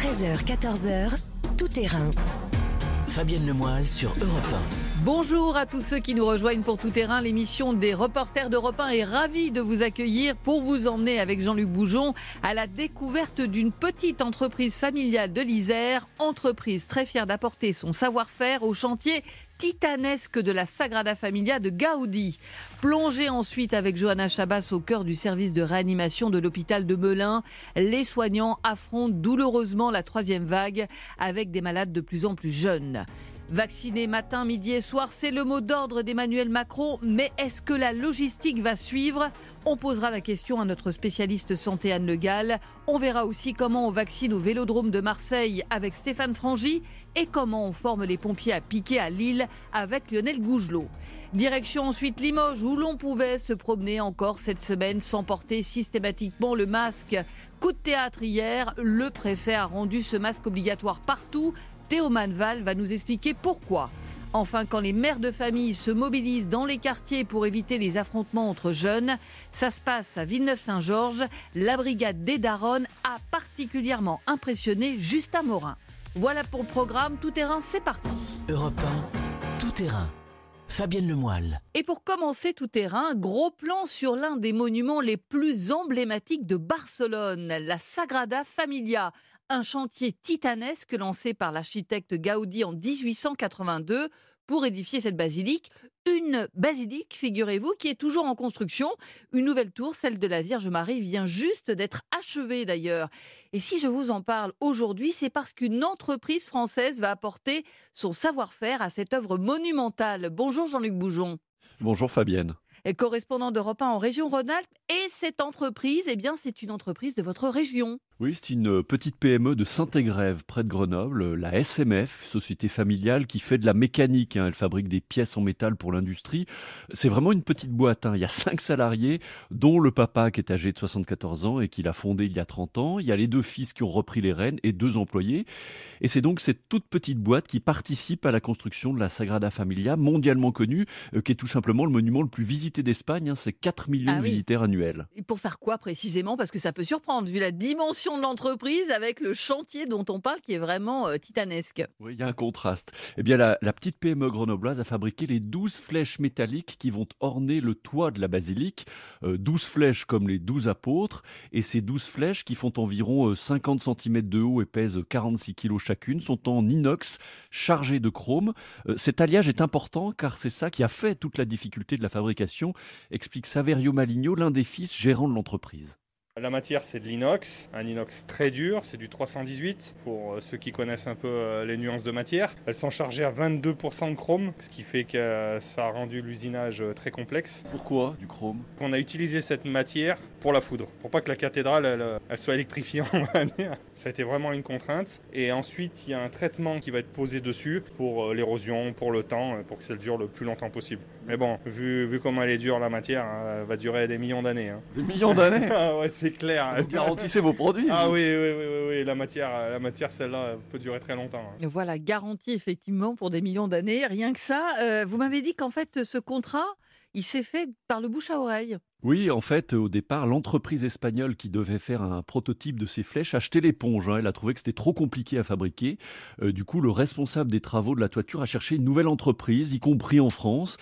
13h, 14h, tout terrain. Fabienne Lemoyle sur Europe Bonjour à tous ceux qui nous rejoignent pour Tout Terrain. L'émission des reporters d'Europe 1 est ravie de vous accueillir pour vous emmener avec Jean-Luc Boujon à la découverte d'une petite entreprise familiale de l'Isère, entreprise très fière d'apporter son savoir-faire au chantier titanesque de la Sagrada Familia de Gaudi. Plongez ensuite avec Johanna Chabas au cœur du service de réanimation de l'hôpital de Melun. Les soignants affrontent douloureusement la troisième vague avec des malades de plus en plus jeunes. Vacciner matin, midi et soir, c'est le mot d'ordre d'Emmanuel Macron, mais est-ce que la logistique va suivre? On posera la question à notre spécialiste santé Anne Le Gall. On verra aussi comment on vaccine au Vélodrome de Marseille avec Stéphane Frangy et comment on forme les pompiers à piquer à Lille avec Lionel Gougelot. Direction ensuite Limoges où l'on pouvait se promener encore cette semaine sans porter systématiquement le masque. Coup de théâtre hier, le préfet a rendu ce masque obligatoire partout Théo Manval va nous expliquer pourquoi. Enfin, quand les mères de famille se mobilisent dans les quartiers pour éviter les affrontements entre jeunes, ça se passe à Villeneuve-Saint-Georges. La brigade des Daronnes a particulièrement impressionné Justin Morin. Voilà pour le programme Tout Terrain, c'est parti. Europe 1, Tout Terrain. Fabienne Lemoyle. Et pour commencer tout terrain, gros plan sur l'un des monuments les plus emblématiques de Barcelone, la Sagrada Familia, un chantier titanesque lancé par l'architecte Gaudi en 1882 pour édifier cette basilique. Une basilique, figurez-vous, qui est toujours en construction. Une nouvelle tour, celle de la Vierge Marie, vient juste d'être achevée d'ailleurs. Et si je vous en parle aujourd'hui, c'est parce qu'une entreprise française va apporter son savoir-faire à cette œuvre monumentale. Bonjour Jean-Luc Boujon. Bonjour Fabienne correspondant d'Europe 1 en région Rhône-Alpes. Et cette entreprise, eh bien, c'est une entreprise de votre région. Oui, c'est une petite PME de Saint-Égrève, près de Grenoble, la SMF, société familiale qui fait de la mécanique. Hein. Elle fabrique des pièces en métal pour l'industrie. C'est vraiment une petite boîte. Hein. Il y a cinq salariés, dont le papa qui est âgé de 74 ans et qui l'a fondé il y a 30 ans. Il y a les deux fils qui ont repris les rênes et deux employés. Et c'est donc cette toute petite boîte qui participe à la construction de la Sagrada Familia, mondialement connue, euh, qui est tout simplement le monument le plus visité d'Espagne. Hein. C'est 4 millions ah de visiteurs annuels. Et pour faire quoi précisément? Parce que ça peut surprendre, vu la dimension de l'entreprise avec le chantier dont on parle qui est vraiment euh, titanesque. Oui, il y a un contraste. Eh bien, la, petite PME grenobloise a fabriqué les 12 flèches métalliques qui vont orner le toit de la basilique. 12 euh, flèches comme les 12 apôtres. Et ces 12 flèches qui font environ 50 euh, cm de haut et pèsent 46 kg chacune sont en inox chargées de chrome. cet alliage est important car c'est ça qui a fait toute la difficulté de la fabrication, explique Saverio Maligno, l'un des fils gérants de l'entreprise. La matière, c'est de l'inox, un inox très dur, c'est du 318 pour euh, ceux qui connaissent un peu euh, les nuances de matière. Elles sont chargées à 22% de chrome, ce qui fait que ça a rendu l'usinage euh, très complexe. Pourquoi du chrome? On a utilisé cette matière pour la foudre, pour pas que la cathédrale elle, soit électrifiée, on va dire. Ça a été vraiment une contrainte. Et ensuite, il y a un traitement qui va être posé dessus pour l'érosion, pour le temps, pour que ça dure le plus longtemps possible. Mais bon, vu, vu comment elle est dure la matière, hein, elle va durer des millions d'années. Hein. Des millions d'années? Ah ouais, c'est clair. Vous garantissez vos produits. Ah oui, oui, oui, oui, la matière, la matière celle-là, peut durer très longtemps. Hein. Voilà, garantie effectivement pour des millions d'années. Rien que ça, euh, vous m'avez dit qu'en fait, ce contrat, il s'est fait par le bouche à oreille. Oui, en fait, au départ, l'entreprise espagnole qui devait faire un prototype de ces flèches achetait l'éponge. Hein. Elle a trouvé que c'était trop compliqué à fabriquer. Euh, du coup, le responsable des travaux de la toiture a cherché une nouvelle entreprise, y compris en France.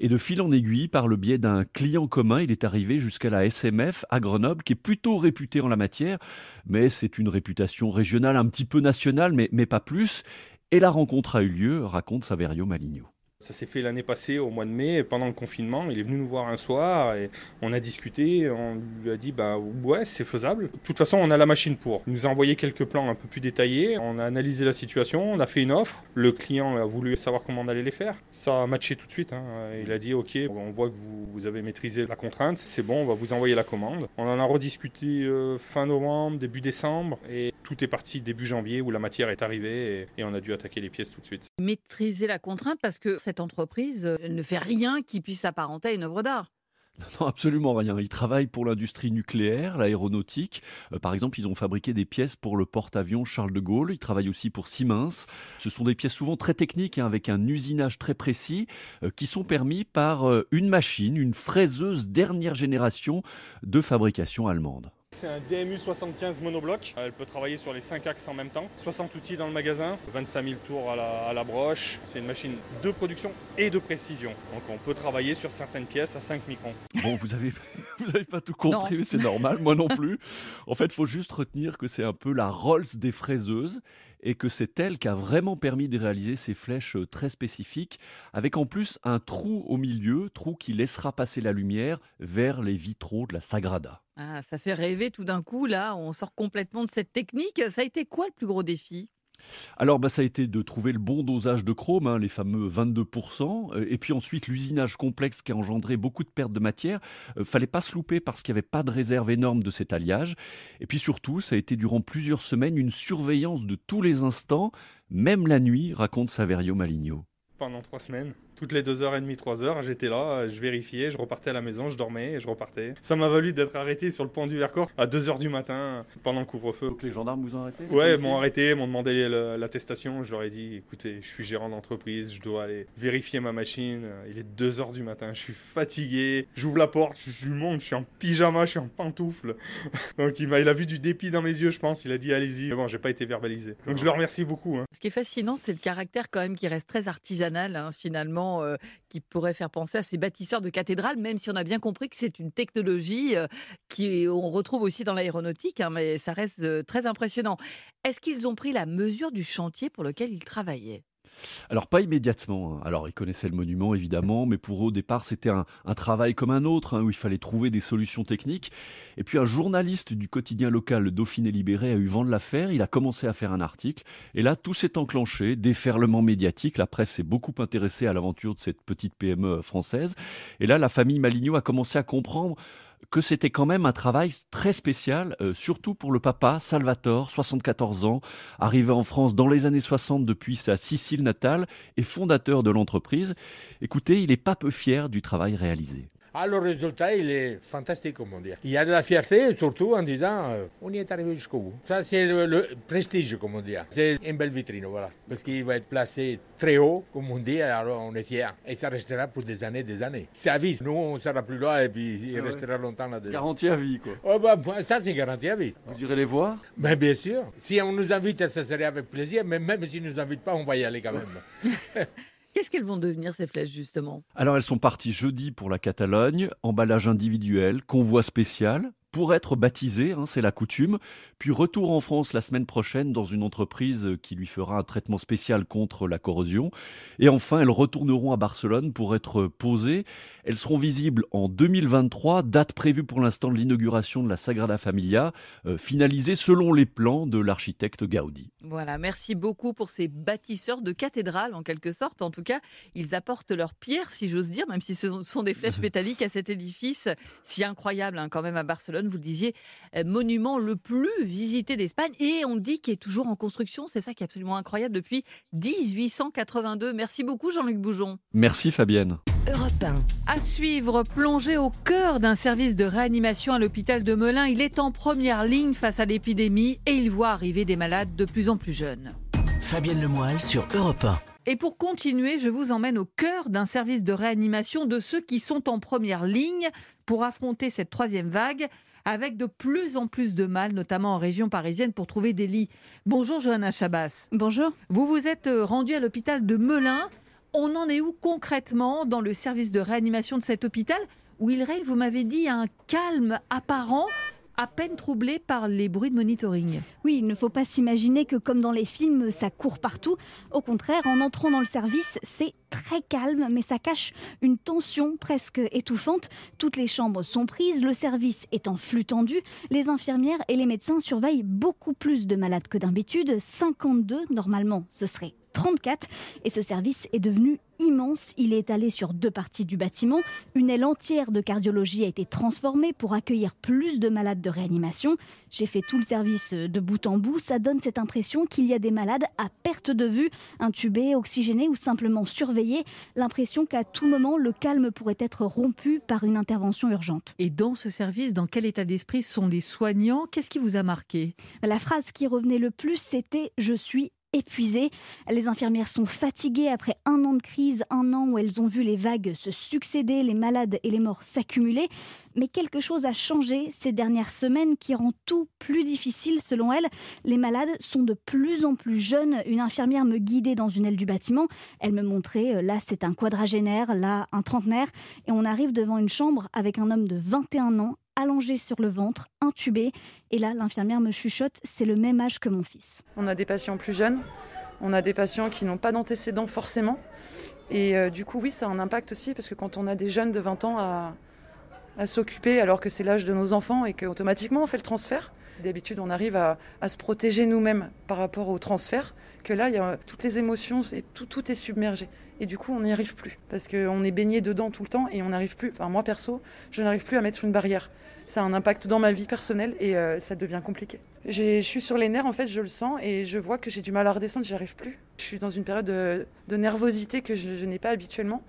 Et de fil en aiguille, par le biais d'un client commun, il est arrivé jusqu'à la SMF à Grenoble, qui est plutôt réputée en la matière, mais c'est une réputation régionale, un petit peu nationale, mais, mais pas plus. Et la rencontre a eu lieu, raconte Saverio Maligno. Ça s'est fait l'année passée au mois de mai, pendant le confinement. Il est venu nous voir un soir et on a discuté. On lui a dit bah ouais, c'est faisable. De toute façon, on a la machine pour. Il nous a envoyé quelques plans un peu plus détaillés. On a analysé la situation, on a fait une offre. Le client a voulu savoir comment on allait les faire. Ça a matché tout de suite. Hein. Il a dit ok, on voit que vous, avez maîtrisé la contrainte. C'est bon, on va vous envoyer la commande. On en a rediscuté euh, fin novembre, début décembre et tout est parti début janvier où la matière est arrivée et on a dû attaquer les pièces tout de suite. Maîtriser la contrainte parce que cette entreprise euh, ne fait rien qui puisse s'apparenter à une œuvre d'art. Non, absolument rien. Ils travaillent pour l'industrie nucléaire, l'aéronautique. Euh, par exemple, ils ont fabriqué des pièces pour le porte-avions Charles de Gaulle. Ils travaillent aussi pour Siemens. Ce sont des pièces souvent très techniques, hein, avec un usinage très précis, euh, qui sont permis par une machine, une fraiseuse dernière génération de fabrication allemande. C'est un DMU 75 monobloc. Elle peut travailler sur les 5 axes en même temps. 60 outils dans le magasin, 25 000 tours à la, à la broche. C'est une machine de production et de précision. Donc on peut travailler sur certaines pièces à 5 microns. Bon, vous avez, vous avez pas tout compris, Non. mais c'est normal, moi non plus. En fait, il faut juste retenir que c'est un peu la Rolls des fraiseuses et que c'est elle qui a vraiment permis de réaliser ces flèches euh, très spécifiques, avec en plus un trou au milieu, trou qui laissera passer la lumière vers les vitraux de la Sagrada. Ah, ça fait rêver tout d'un coup, là, on sort complètement de cette technique. Ça a été quoi le plus gros défi? Alors, bah, ça a été de trouver le bon dosage de chrome, hein, les fameux 22%, euh, et puis ensuite l'usinage complexe qui a engendré beaucoup de pertes de matière. Euh, fallait pas se louper parce qu'il n'y avait pas de réserve énorme de cet alliage. Et puis surtout, ça a été durant plusieurs semaines une surveillance de tous les instants, même la nuit, raconte Saverio Maligno. Pendant 3 semaines, toutes les 2h30, 3h, j'étais là, je vérifiais, je repartais à la maison, je dormais et je repartais. Ça m'a valu d'être arrêté sur le pont du Vercors à 2h du matin pendant le couvre-feu. Donc les gendarmes vous ont arrêté Ouais, ils m'ont arrêté, m'ont demandé l'attestation. Je leur ai dit, écoutez, je suis gérant d'entreprise, je dois aller vérifier ma machine. Il est 2h du matin, je suis fatigué. J'ouvre la porte, je, monte, je suis en pyjama, je suis en pantoufle. Donc il a vu du dépit dans mes yeux, je pense. Il a dit, allez-y. Mais bon, j'ai pas été verbalisé. Donc je le remercie beaucoup. hein. Ce qui est fascinant, c'est le caractère quand même qui reste très artisanal, hein, finalement, euh, qui pourrait faire penser à ces bâtisseurs de cathédrales, même si on a bien compris que c'est une technologie euh, qui on retrouve aussi dans l'aéronautique, hein, mais ça reste euh, très impressionnant. Est-ce qu'ils ont pris la mesure du chantier pour lequel ils travaillaient? Alors pas immédiatement. hein. Alors ils connaissaient le monument évidemment, mais pour eux au départ c'était un, travail comme un autre hein, où il fallait trouver des solutions techniques. Et puis un journaliste du quotidien local, Dauphiné Libéré, a eu vent de l'affaire. Il a commencé à faire un article. Et là tout s'est enclenché, déferlement médiatique. La presse s'est beaucoup intéressée à l'aventure de cette petite PME française. Et là la famille Maligno a commencé à comprendre que c'était quand même un travail très spécial, euh, surtout pour le papa, Salvatore, 74 ans, arrivé en France dans les années 60 depuis sa Sicile natale et fondateur de l'entreprise. Écoutez, il n'est pas peu fier du travail réalisé. Ah, le résultat, il est fantastique, comme on dit. Il y a de la fierté, surtout en disant euh, on y est arrivé jusqu'au bout. Ça, c'est le, le prestige, comme on dit. C'est une belle vitrine, voilà. Parce qu'il va être placé très haut, comme on dit, alors on est fiers. Et ça restera pour des années, des années. C'est à vie. Nous, on ne sera plus là et puis il Ah ouais. restera longtemps là-dedans. Garantie à vie, quoi. Oh, bah, ça, c'est garanti à vie. Vous irez les voir? Mais bien sûr. Si on nous invite, ça serait avec plaisir. Mais même s'ils ne nous invitent pas, on va y aller quand même. Qu'est-ce qu'elles vont devenir ces flèches justement? Alors elles sont parties jeudi pour la Catalogne, emballage individuel, convoi spécial, pour être baptisées, hein, c'est la coutume, puis retour en France la semaine prochaine dans une entreprise qui lui fera un traitement spécial contre la corrosion, et enfin elles retourneront à Barcelone pour être posées. Elles seront visibles en 2023, date prévue pour l'instant de l'inauguration de la Sagrada Familia, euh, finalisée selon les plans de l'architecte Gaudi. Voilà, merci beaucoup pour ces bâtisseurs de cathédrales en quelque sorte. En tout cas, ils apportent leur pierre, si j'ose dire, même si ce sont des flèches métalliques à cet édifice si incroyable hein, quand même à Barcelone. Vous le disiez, euh, monument le plus visité d'Espagne et on dit qu'il est toujours en construction. C'est ça qui est absolument incroyable depuis 1882. Merci beaucoup Jean-Luc Boujon. Merci Fabienne. Europe 1. À suivre, plongé au cœur d'un service de réanimation à l'hôpital de Melun, il est en première ligne face à l'épidémie et il voit arriver des malades de plus en plus jeunes. Fabienne Lemoyle sur Europe 1. Et pour continuer, je vous emmène au cœur d'un service de réanimation de ceux qui sont en première ligne pour affronter cette troisième vague avec de plus en plus de mal, notamment en région parisienne, pour trouver des lits. Bonjour Johanna Chabas. Bonjour. Vous vous êtes euh, rendu à l'hôpital de Melun. On en est où concrètement dans le service de réanimation de cet hôpital où il règne, vous m'avez dit, un calme apparent, à peine troublé par les bruits de monitoring Oui, il ne faut pas s'imaginer que comme dans les films, ça court partout. Au contraire, en entrant dans le service, c'est très calme, mais ça cache une tension presque étouffante. Toutes les chambres sont prises, le service est en flux tendu. Les infirmières et les médecins surveillent beaucoup plus de malades que d'habitude. 52, normalement, ce serait 34. Et ce service est devenu immense. Il est étalé sur deux parties du bâtiment. Une aile entière de cardiologie a été transformée pour accueillir plus de malades de réanimation. J'ai fait tout le service de bout en bout. Ça donne cette impression qu'il y a des malades à perte de vue, intubés, oxygénés ou simplement surveillés. L'impression qu'à tout moment, le calme pourrait être rompu par une intervention urgente. Et dans ce service, dans quel état d'esprit sont les soignants? Qu'est-ce qui vous a marqué? La phrase qui revenait le plus, c'était ⁇ Je suis épuisées. Les infirmières sont fatiguées après un an de crise, un an où elles ont vu les vagues se succéder, les malades et les morts s'accumuler. Mais quelque chose a changé ces dernières semaines qui rend tout plus difficile selon elles. Les malades sont de plus en plus jeunes. Une infirmière me guidait dans une aile du bâtiment. Elle me montrait, euh, là c'est un quadragénaire, là un trentenaire. Et on arrive devant une chambre avec un homme de 21 ans allongé sur le ventre, intubé. Et là, l'infirmière me chuchote, c'est le même âge que mon fils. On a des patients plus jeunes, on a des patients qui n'ont pas d'antécédents forcément. Et euh, du coup, oui, ça a un impact aussi, parce que quand on a des jeunes de 20 ans à, à s'occuper alors que c'est l'âge de nos enfants et qu'automatiquement on fait le transfert. D'habitude, on arrive à, se protéger nous-mêmes par rapport au transfert, que là, il y a toutes les émotions, et tout, est submergé. Et du coup, on n'y arrive plus, parce qu'on est baigné dedans tout le temps et on n'arrive plus, enfin moi perso, je n'arrive plus à mettre une barrière. Ça a un impact dans ma vie personnelle et euh, ça devient compliqué. Je suis sur les nerfs, en fait, je le sens et je vois que j'ai du mal à redescendre, j'y arrive plus. Je suis dans une période de, nervosité que je n'ai pas habituellement.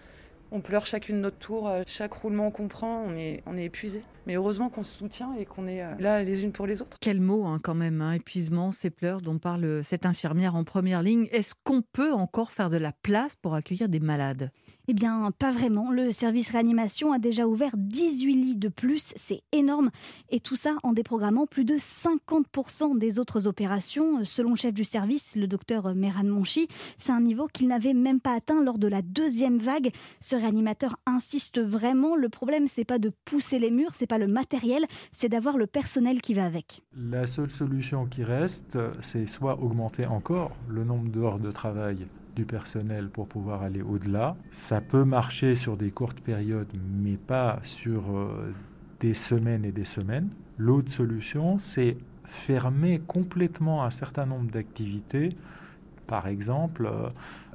On pleure chacune notre tour, euh, chaque roulement qu'on prend, on est, on est épuisé. Mais heureusement qu'on se soutient et qu'on est euh, là les unes pour les autres. Quel mot hein, quand même, hein, épuisement, ces pleurs dont parle cette infirmière en première ligne. Est-ce qu'on peut encore faire de la place pour accueillir des malades? Eh bien, pas vraiment. Le service réanimation a déjà ouvert 18 lits de plus. C'est énorme. Et tout ça en déprogrammant plus de 50% des autres opérations. Selon le chef du service, le docteur Meran Monchi, c'est un niveau qu'il n'avait même pas atteint lors de la deuxième vague. Ce réanimateur insiste vraiment. Le problème, c'est pas de pousser les murs, c'est pas le matériel, c'est d'avoir le personnel qui va avec. La seule solution qui reste, c'est soit augmenter encore le nombre d'heures de travail du personnel pour pouvoir aller au-delà. Ça peut marcher sur des courtes périodes, mais pas sur euh, des semaines et des semaines. L'autre solution, c'est fermer complètement un certain nombre d'activités. Par exemple, euh,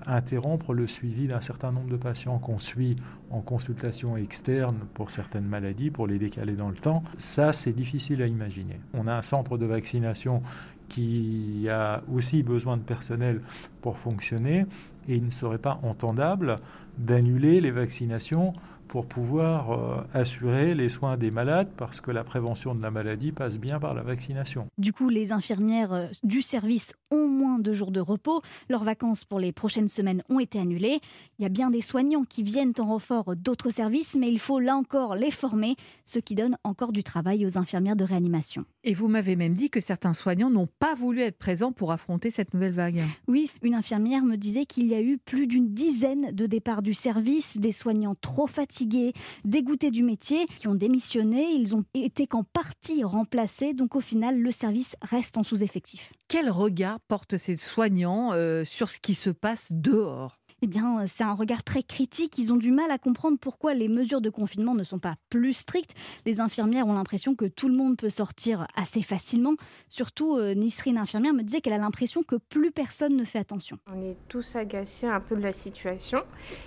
interrompre le suivi d'un certain nombre de patients qu'on suit en consultation externe pour certaines maladies, pour les décaler dans le temps. Ça, c'est difficile à imaginer. On a un centre de vaccination qui a aussi besoin de personnel pour fonctionner et il ne serait pas entendable d'annuler les vaccinations pour pouvoir euh, assurer les soins des malades parce que la prévention de la maladie passe bien par la vaccination. Du coup, les infirmières euh, du service ont moins de jours de repos. Leurs vacances pour les prochaines semaines ont été annulées. Il y a bien des soignants qui viennent en renfort d'autres services, mais il faut là encore les former, ce qui donne encore du travail aux infirmières de réanimation. Et vous m'avez même dit que certains soignants n'ont pas voulu être présents pour affronter cette nouvelle vague. Oui, une infirmière me disait qu'il y a eu plus d'une dizaine de départs du service, des soignants trop fatigués, dégoûtés du métier, qui ont démissionné. Ils ont été qu'en partie remplacés, donc au final, le service reste en sous-effectif. Quel regard portent ces soignants euh, sur ce qui se passe dehors? Eh bien, c'est un regard très critique. Ils ont du mal à comprendre pourquoi les mesures de confinement ne sont pas plus strictes. Les infirmières ont l'impression que tout le monde peut sortir assez facilement. Surtout, euh, Nisrine, infirmière, me disait qu'elle a l'impression que plus personne ne fait attention. On est tous agacés un peu de la situation.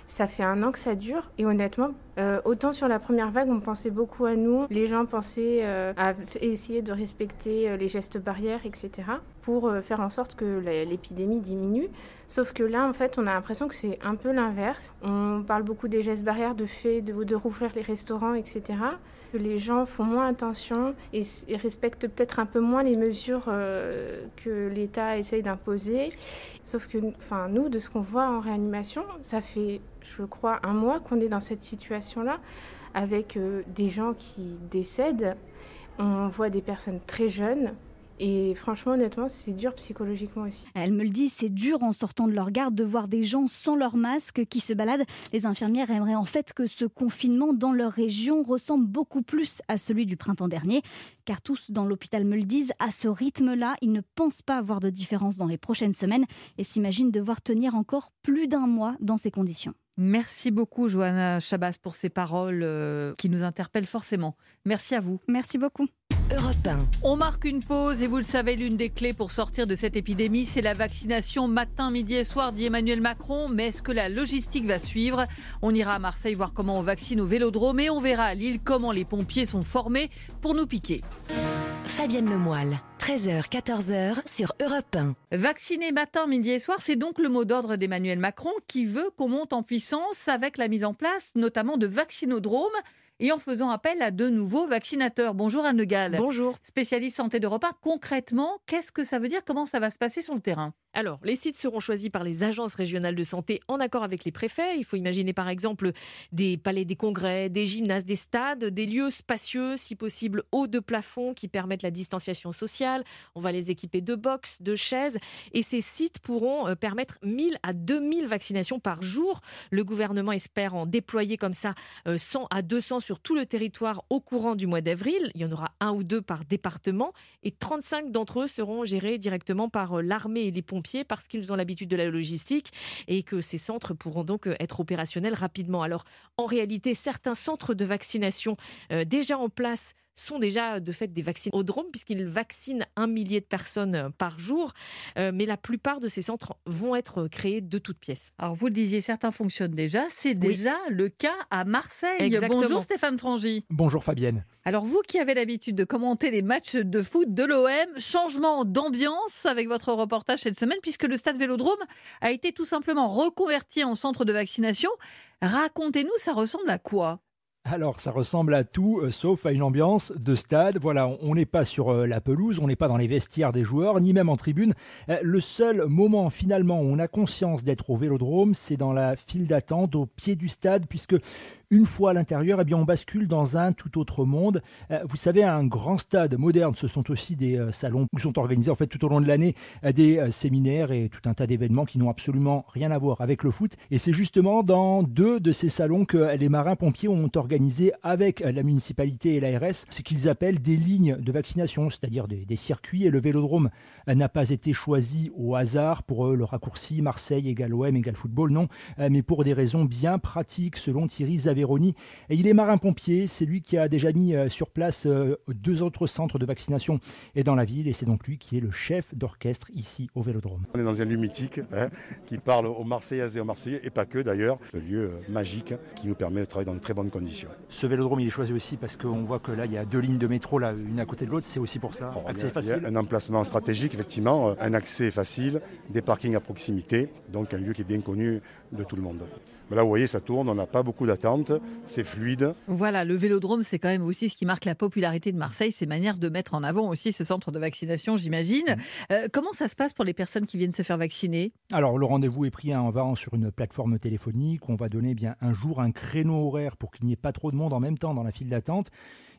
Ça fait un an que ça dure. Et honnêtement, euh, autant sur la première vague, on pensait beaucoup à nous. Les gens pensaient euh, à essayer de respecter les gestes barrières, etc. pour faire en sorte que l'épidémie diminue. Sauf que là, en fait, on a l'impression que c'est un peu l'inverse. On parle beaucoup des gestes barrières, de fait de, de rouvrir les restaurants, etc. Que les gens font moins attention et, respectent peut-être un peu moins les mesures euh, que l'État essaye d'imposer. Sauf que, enfin, nous, de ce qu'on voit en réanimation, ça fait, je crois, un mois qu'on est dans cette situation-là, avec euh, des gens qui décèdent. On voit des personnes très jeunes et franchement, honnêtement, c'est dur psychologiquement aussi. Elle me le dit, c'est dur en sortant de leur garde de voir des gens sans leur masque qui se baladent. Les infirmières aimeraient en fait que ce confinement dans leur région ressemble beaucoup plus à celui du printemps dernier. Car tous dans l'hôpital me le disent, à ce rythme-là, ils ne pensent pas avoir de différence dans les prochaines semaines et s'imaginent devoir tenir encore plus d'un mois dans ces conditions. Merci beaucoup, Johanna Chabas, pour ces paroles euh, qui nous interpellent forcément. Merci à vous. Merci beaucoup. On marque une pause et vous le savez, l'une des clés pour sortir de cette épidémie, c'est la vaccination matin, midi et soir, dit Emmanuel Macron. Mais est-ce que la logistique va suivre? On ira à Marseille voir comment on vaccine au vélodrome et on verra à Lille comment les pompiers sont formés pour nous piquer. Fabienne Lemoyle, 13h, 14h sur Europe 1. Vacciner matin, midi et soir, c'est donc le mot d'ordre d'Emmanuel Macron qui veut qu'on monte en puissance avec la mise en place notamment de vaccinodromes et en faisant appel à de nouveaux vaccinateurs. Bonjour Anne Gall. Bonjour. Spécialiste santé d'Europe 1. Concrètement, qu'est-ce que ça veut dire? Comment ça va se passer sur le terrain? Alors, les sites seront choisis par les agences régionales de santé en accord avec les préfets. Il faut imaginer par exemple des palais des congrès, des gymnases, des stades, des lieux spacieux, si possible hauts de plafond qui permettent la distanciation sociale. On va les équiper de box, de chaises et ces sites pourront euh, permettre 1000 à 2000 vaccinations par jour. Le gouvernement espère en déployer comme ça 100 euh, à 200 sur tout le territoire au courant du mois d'avril. Il y en aura un ou deux par département et 35 d'entre eux seront gérés directement par euh, l'armée et les pompiers parce qu'ils ont l'habitude de la logistique et que ces centres pourront donc euh, être opérationnels rapidement. Alors en réalité, certains centres de vaccination euh, déjà en place sont déjà de fait des vaccinodromes puisqu'ils vaccinent un millier de personnes euh, par jour. mais la plupart de ces centres vont être créés de toutes pièces. Alors vous le disiez, certains fonctionnent déjà. C'est déjà le cas à Marseille. Bonjour Stéphane Frangy. Bonjour Fabienne. Alors vous qui avez l'habitude de commenter les matchs de foot de l'OM, changement d'ambiance avec votre reportage cette semaine puisque le stade Vélodrome a été tout simplement reconverti en centre de vaccination. Racontez-nous, ça ressemble à quoi? Alors, ça ressemble à tout, euh, sauf à une ambiance de stade. Voilà, on n'est pas sur euh, la pelouse, on n'est pas dans les vestiaires des joueurs, ni même en tribune. Euh, le seul moment, finalement, où on a conscience d'être au vélodrome, c'est dans la file d'attente au pied du stade, puisque une fois à l'intérieur, eh bien, on bascule dans un tout autre monde. Euh, vous savez, un grand stade moderne, ce sont aussi des euh, salons où sont organisés en fait tout au long de l'année euh, des séminaires et tout un tas d'événements qui n'ont absolument rien à voir avec le foot. Et c'est justement dans deux de ces salons que les marins-pompiers ont organisé avec la municipalité et l'ARS ce qu'ils appellent des lignes de vaccination, c'est-à-dire des, circuits. Et le vélodrome n'a pas été choisi au hasard pour le raccourci Marseille égale OM égale football, non, mais pour des raisons bien pratiques selon Thierry Zavé et il est marin-pompier, c'est lui qui a déjà mis euh, sur place euh, deux autres centres de vaccination et dans la ville, et c'est donc lui qui est le chef d'orchestre ici au Vélodrome. On est dans un lieu mythique hein, qui parle aux Marseillaises et aux Marseillais, et pas que d'ailleurs, le lieu euh, magique qui nous permet de travailler dans de très bonnes conditions. Ce Vélodrome, il est choisi aussi parce qu'on voit que là, il y a deux lignes de métro, là, une à côté de l'autre, c'est aussi pour ça. accès facile. un emplacement stratégique, effectivement, un accès facile, des parkings à proximité, donc un lieu qui est bien connu de tout le monde. Mais là, vous voyez, ça tourne, on n'a pas beaucoup d'attente, c'est fluide. Voilà, le vélodrome, c'est quand même aussi ce qui marque la popularité de Marseille, c'est manière de mettre en avant aussi ce centre de vaccination, j'imagine. Euh, comment ça se passe pour les personnes qui viennent se faire vacciner? Alors, le rendez-vous est pris en va sur une plateforme téléphonique. On va donner bien un jour un créneau horaire pour qu'il n'y ait pas trop de monde en même temps dans la file d'attente.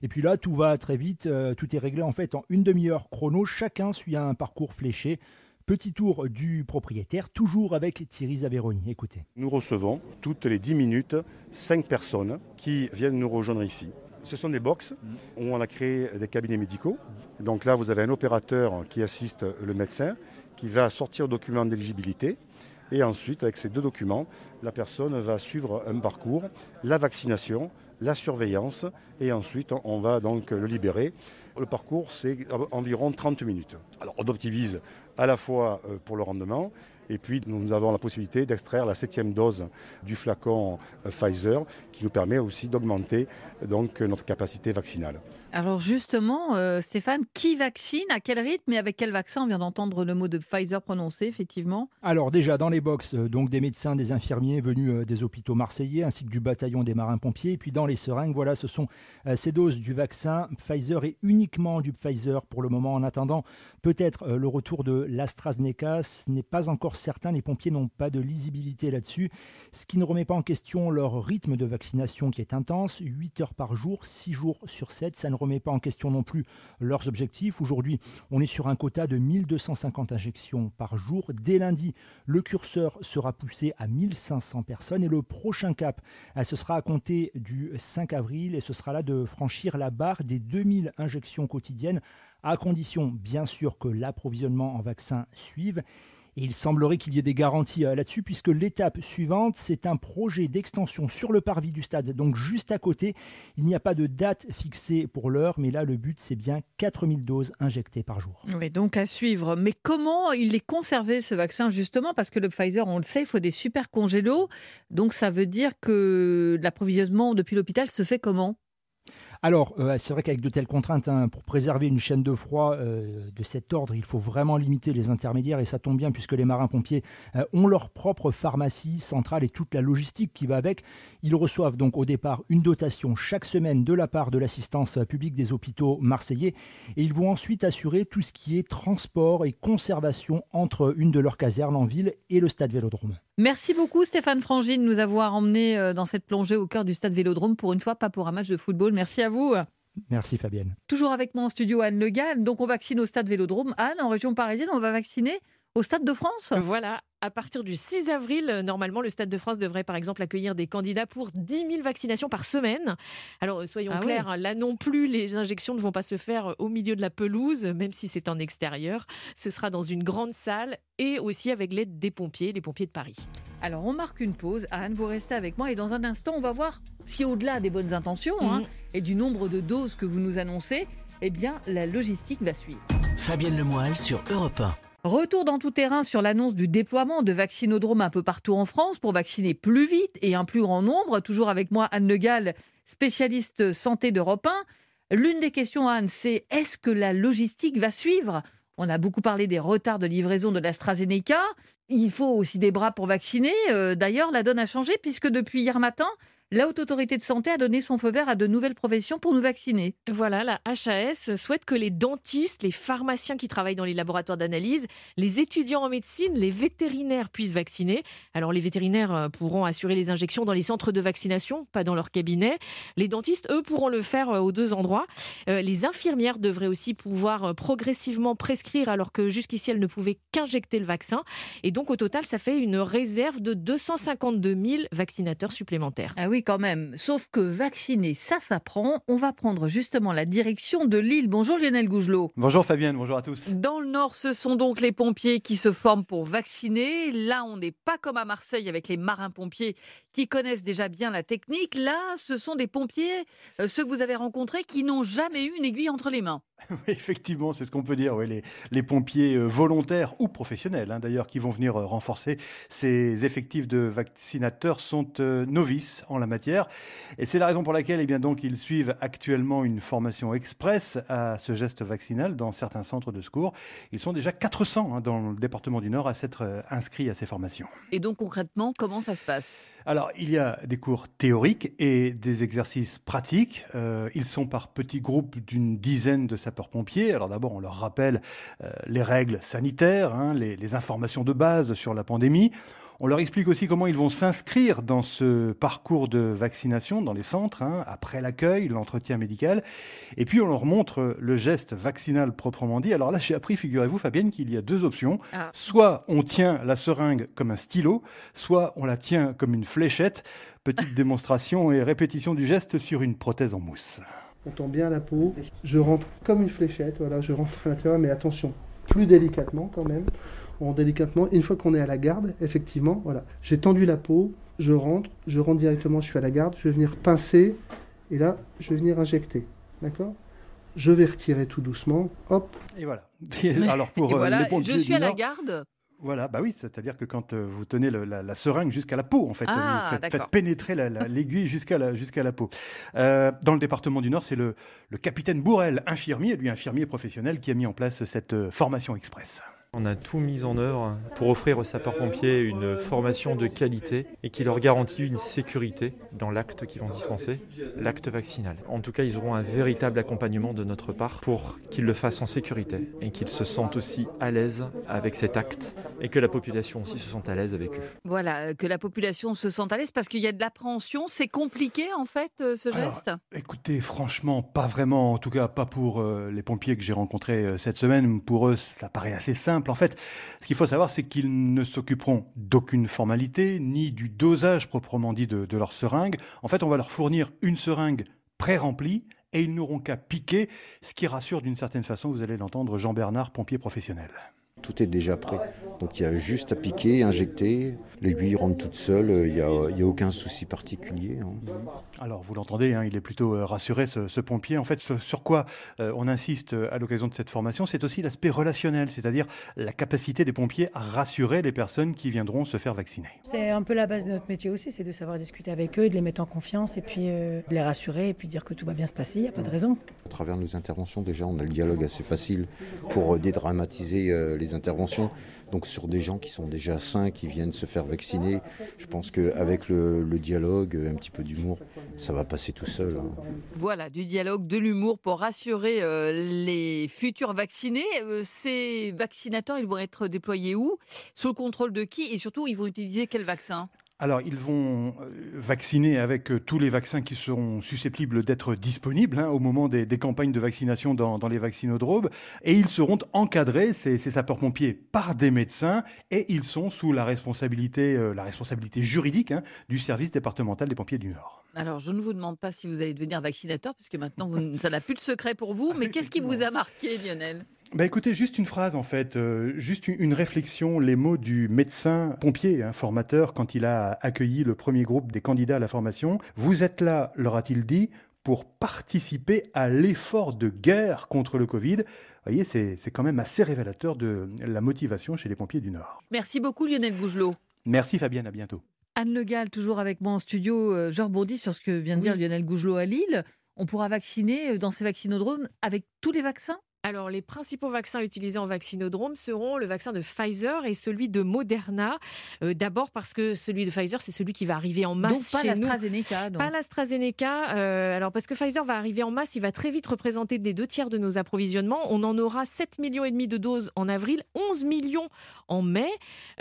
Et puis là, tout va très vite. Euh, tout est réglé en fait en une demi-heure chrono. Chacun suit un parcours fléché. Petit tour du propriétaire, toujours avec Thierry Zaveroni. Écoutez. Nous recevons toutes les 10 minutes 5 personnes qui viennent nous rejoindre ici. Ce sont des box où on a créé des cabinets médicaux. Donc là, vous avez un opérateur qui assiste le médecin, qui va sortir le document d'éligibilité. Et ensuite, avec ces deux documents, la personne va suivre un parcours, la vaccination, la surveillance, et ensuite on va donc le libérer. Le parcours, c'est environ 30 minutes. Alors on optimise à la fois euh, pour le rendement et puis nous avons la possibilité d'extraire la septième dose du flacon euh, Pfizer qui nous permet aussi d'augmenter donc notre capacité vaccinale. Alors justement, euh, Stéphane, qui vaccine, à quel rythme et avec quel vaccin On vient d'entendre le mot de Pfizer prononcé, effectivement. Alors déjà, dans les box, donc des médecins, des infirmiers venus des hôpitaux marseillais, ainsi que du bataillon des marins-pompiers. Et puis dans les seringues, voilà, ce sont ces doses du vaccin Pfizer et uniquement du Pfizer pour le moment. En attendant, peut-être le retour de l'AstraZeneca, ce n'est pas encore certains, les pompiers n'ont pas de lisibilité là-dessus, ce qui ne remet pas en question leur rythme de vaccination qui est intense, 8 heures par jour, 6 jours sur 7, ça ne remet pas en question non plus leurs objectifs. Aujourd'hui, on est sur un quota de 1250 injections par jour. Dès lundi, le curseur sera poussé à 1500 personnes et le prochain cap, euh, ce sera à compter du 5 avril et ce sera là de franchir la barre des 2000 injections quotidiennes à condition bien sûr que l'approvisionnement en vaccins suive. Et il semblerait qu'il y ait des garanties euh, là-dessus, puisque l'étape suivante, c'est un projet d'extension sur le parvis du stade, donc juste à côté. Il n'y a pas de date fixée pour l'heure, mais là, le but, c'est bien 4000 doses injectées par jour. Oui, donc à suivre. Mais comment il est conservé, ce vaccin, justement? Parce que le Pfizer, on le sait, il faut des super congélos. Donc ça veut dire que l'approvisionnement depuis l'hôpital se fait comment? Alors, euh, c'est vrai qu'avec de telles contraintes, hein, pour préserver une chaîne de froid euh, de cet ordre, il faut vraiment limiter les intermédiaires et ça tombe bien puisque les marins-pompiers euh, ont leur propre pharmacie centrale et toute la logistique qui va avec. Ils reçoivent donc au départ une dotation chaque semaine de la part de l'assistance publique des hôpitaux marseillais et ils vont ensuite assurer tout ce qui est transport et conservation entre une de leurs casernes en ville et le stade Vélodrome. Merci beaucoup Stéphane Frangine de nous avoir emmenés dans cette plongée au cœur du stade Vélodrome pour une fois, pas pour un match de football. Merci à vous. Merci Fabienne. Toujours avec moi en studio Anne Le Gall. Donc on vaccine au stade Vélodrome. Anne, en région parisienne, on va vacciner au Stade de France? Voilà, à partir du 6 avril, normalement, le Stade de France devrait par exemple accueillir des candidats pour 10 000 vaccinations par semaine. Alors soyons Ah clairs, hein, là non plus, les injections ne vont pas se faire au milieu de la pelouse, même si c'est en extérieur. Ce sera dans une grande salle et aussi avec l'aide des pompiers, les pompiers de Paris. Alors on marque une pause. Anne, vous restez avec moi et dans un instant, on va voir si au-delà des bonnes intentions hein, Mhm. et du nombre de doses que vous nous annoncez, eh bien la logistique va suivre. Fabienne Lemoyle sur Europe 1. Retour dans tout terrain sur l'annonce du déploiement de vaccinodromes un peu partout en France pour vacciner plus vite et un plus grand nombre. Toujours avec moi, Anne Le Gall, spécialiste santé d'Europe 1. L'une des questions, Anne, c'est est-ce que la logistique va suivre? On a beaucoup parlé des retards de livraison de l'AstraZeneca. Il faut aussi des bras pour vacciner. Euh, D'ailleurs, la donne a changé puisque depuis hier matin, la Haute Autorité de Santé a donné son feu vert à de nouvelles professions pour nous vacciner. Voilà, la HAS souhaite que les dentistes, les pharmaciens qui travaillent dans les laboratoires d'analyse, les étudiants en médecine, les vétérinaires puissent vacciner. Alors les vétérinaires euh, pourront assurer les injections dans les centres de vaccination, pas dans leur cabinet. Les dentistes, eux, pourront le faire euh, aux deux endroits. Euh, les infirmières devraient aussi pouvoir progressivement prescrire alors que jusqu'ici elles ne pouvaient qu'injecter le vaccin. Et donc au total, ça fait une réserve de 252 000 vaccinateurs supplémentaires. Ah oui, quand même. Sauf que vacciner, ça s'apprend. On va prendre justement la direction de Lille. Bonjour Lionel Gougelot. Bonjour Fabienne, bonjour à tous. Dans le Nord, ce sont donc les pompiers qui se forment pour vacciner. Là, on n'est pas comme à Marseille avec les marins-pompiers qui connaissent déjà bien la technique. Là, ce sont des pompiers, euh, ceux que vous avez rencontrés, qui n'ont jamais eu une aiguille entre les mains. Oui, effectivement, c'est ce qu'on peut dire. oui, les, les pompiers euh, volontaires ou professionnels, hein, d'ailleurs, qui vont venir euh, renforcer ces effectifs de vaccinateurs sont euh, novices en la matière. Et c'est la raison pour laquelle, eh bien, donc, ils suivent actuellement une formation express à ce geste vaccinal dans certains centres de secours. Ils sont déjà 400 hein, dans le département du Nord à s'être euh, inscrits à ces formations. Et donc, concrètement, comment ça se passe? Alors, il y a des cours théoriques et des exercices pratiques. Euh, ils sont par petits groupes d'une dizaine de sapeurs-pompiers. Alors d'abord, on leur rappelle euh, les règles sanitaires, hein, les, les informations de base sur la pandémie. On leur explique aussi comment ils vont s'inscrire dans ce parcours de vaccination dans les centres, hein, après l'accueil, l'entretien médical. Et puis on leur montre le geste vaccinal proprement dit. Alors là, j'ai appris, figurez-vous, Fabienne, qu'il y a deux options. Ah. Soit on tient la seringue comme un stylo, soit on la tient comme une fléchette. Petite démonstration et répétition du geste sur une prothèse en mousse. On tend bien la peau. Je rentre comme une fléchette, voilà, je rentre à l'intérieur, mais attention, plus délicatement quand même. On délicatement. Une fois qu'on est à la garde, effectivement, voilà, j'ai tendu la peau, je rentre, je rentre directement, je suis à la garde, je vais venir pincer, et là, je vais venir injecter. D'accord? Je vais retirer tout doucement, hop. Et voilà. Alors pour Et euh, voilà, je suis à la Nord, garde. Voilà, bah oui, c'est-à-dire que quand euh, vous tenez le- la, la seringue jusqu'à la peau, en fait, Ah, vous faites, d'accord. faites pénétrer la- la- l'aiguille jusqu'à la, jusqu'à la peau. Euh, dans le département du Nord, c'est le, le capitaine Bourrel, infirmier, lui infirmier professionnel, qui a mis en place cette euh, formation express. On a tout mis en œuvre pour offrir aux sapeurs-pompiers une formation de qualité et qui leur garantit une sécurité dans l'acte qu'ils vont dispenser, l'acte vaccinal. En tout cas, ils auront un véritable accompagnement de notre part pour qu'ils le fassent en sécurité et qu'ils se sentent aussi à l'aise avec cet acte et que la population aussi se sente à l'aise avec eux. Voilà, euh, que la population se sente à l'aise parce qu'il y a de l'appréhension. C'est compliqué en fait euh, ce Alors, geste? Écoutez, franchement, pas vraiment, en tout cas pas pour euh, les pompiers que j'ai rencontrés cette semaine. Pour eux, ça paraît assez simple. En fait, ce qu'il faut savoir, c'est qu'ils ne s'occuperont d'aucune formalité, ni du dosage proprement dit de, de leur seringue. En fait, on va leur fournir une seringue pré-remplie et ils n'auront qu'à piquer, ce qui rassure d'une certaine façon, vous allez l'entendre, Jean-Bernard, pompier professionnel. Tout est déjà prêt. Donc il y a juste à piquer, injecter, l'aiguille rentre toute seule, il n'y a, a, aucun souci particulier. Hein. Alors vous l'entendez, hein, il est plutôt euh, rassuré ce, pompier. En fait, sur quoi euh, on insiste à l'occasion de cette formation, c'est aussi l'aspect relationnel, c'est-à-dire la capacité des pompiers à rassurer les personnes qui viendront se faire vacciner. C'est un peu la base de notre métier aussi, c'est de savoir discuter avec eux, de les mettre en confiance et puis de les rassurer et puis dire que tout va bien se passer, il n'y a pas de raison. À travers nos interventions, déjà, on a le dialogue assez facile pour dédramatiser les interventions. Donc sur des gens qui sont déjà sains, qui viennent se faire vacciner, je pense qu'avec le, le, dialogue, un petit peu d'humour, ça va passer tout seul. Hein. Voilà, du dialogue, de l'humour pour rassurer euh, les futurs vaccinés. Euh, ces vaccinateurs, ils vont être déployés où? Sous le contrôle de qui? Et surtout, ils vont utiliser quel vaccin? Alors, ils vont euh, vacciner avec euh, tous les vaccins qui seront susceptibles d'être disponibles hein, au moment des, campagnes de vaccination dans, les vaccinodromes. Et ils seront encadrés, ces, sapeurs-pompiers, par des médecins. Et ils sont sous la responsabilité, euh, la responsabilité juridique hein, du service départemental des pompiers du Nord. Alors, je ne vous demande pas si vous allez devenir vaccinateur, puisque maintenant, ça n'a plus de secret pour vous. Mais qu'est-ce qui vous a marqué, Lionel? Bah écoutez, juste une phrase en fait, euh, juste une, réflexion, les mots du médecin pompier, un formateur, quand il a accueilli le premier groupe des candidats à la formation. Vous êtes là, leur a-t-il dit, pour participer à l'effort de guerre contre le Covid. Vous voyez, c'est quand même assez révélateur de la motivation chez les pompiers du Nord. Merci beaucoup Lionel Bougelot. Merci Fabienne, à bientôt. Anne Le Gall, toujours avec moi en studio. Euh, je rebondis sur ce que vient de dire Lionel Gougelot à Lille. On pourra vacciner euh, dans ces vaccinodromes avec tous les vaccins? Alors, les principaux vaccins utilisés en vaccinodrome seront le vaccin de Pfizer et celui de Moderna. Euh, d'abord parce que celui de Pfizer, c'est celui qui va arriver en masse. Donc pas l'AstraZeneca. Pas l'AstraZeneca. Euh, alors parce que Pfizer va arriver en masse, il va très vite représenter des deux tiers de nos approvisionnements. On en aura 7 millions et demi de doses en avril, 11 millions en mai.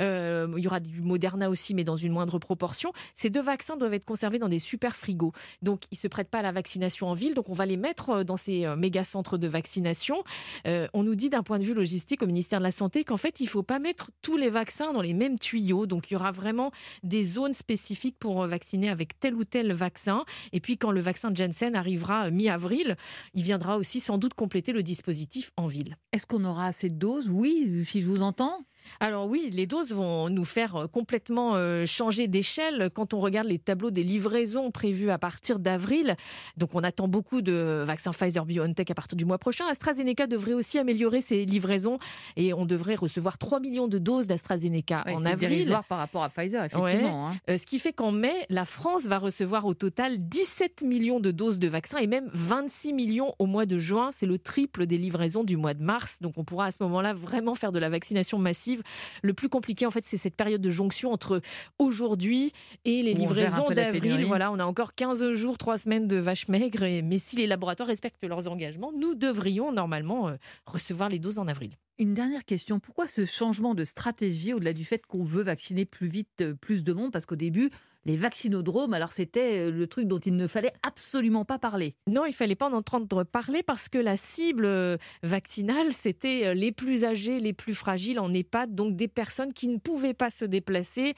Euh, il y aura du Moderna aussi, mais dans une moindre proportion. Ces deux vaccins doivent être conservés dans des super frigos. Donc ils se prêtent pas à la vaccination en ville. Donc on va les mettre dans ces méga centres de vaccination. Euh, on nous dit d'un point de vue logistique au ministère de la Santé qu'en fait, il ne faut pas mettre tous les vaccins dans les mêmes tuyaux. Donc, il y aura vraiment des zones spécifiques pour vacciner avec tel ou tel vaccin. Et puis, quand le vaccin de Janssen arrivera mi-avril, il viendra aussi sans doute compléter le dispositif en ville. Est-ce qu'on aura assez de doses? Oui, si je vous entends. Alors oui, les doses vont nous faire euh, complètement euh, changer d'échelle quand on regarde les tableaux des livraisons prévues à partir d'avril. Donc on attend beaucoup de vaccins Pfizer BioNTech à partir du mois prochain. AstraZeneca devrait aussi améliorer ses livraisons et on devrait recevoir 3 millions de doses d'AstraZeneca en avril. C'est par rapport à Pfizer, effectivement. Hein. Euh, ce qui fait qu'en mai, la France va recevoir au total 17 millions de doses de vaccins et même 26 millions au mois de juin. C'est le triple des livraisons du mois de mars. Donc on pourra à ce moment-là vraiment faire de la vaccination massive le plus compliqué, en fait, c'est cette période de jonction entre aujourd'hui et les livraisons d'avril. Voilà, on a encore 15 jours, 3 semaines de vaches maigres. mais si les laboratoires respectent leurs engagements, nous devrions normalement euh, recevoir les doses en avril. Une dernière question. Pourquoi ce changement de stratégie au-delà du fait qu'on veut vacciner plus vite, euh, plus de monde? Parce qu'au début, les vaccinodromes, alors c'était euh, le truc dont il ne fallait absolument pas parler. Non, il fallait pas en entendre parler parce que la cible euh, vaccinale, c'était euh, les plus âgés, les plus fragiles en EHPAD, donc des personnes qui ne pouvaient pas se déplacer,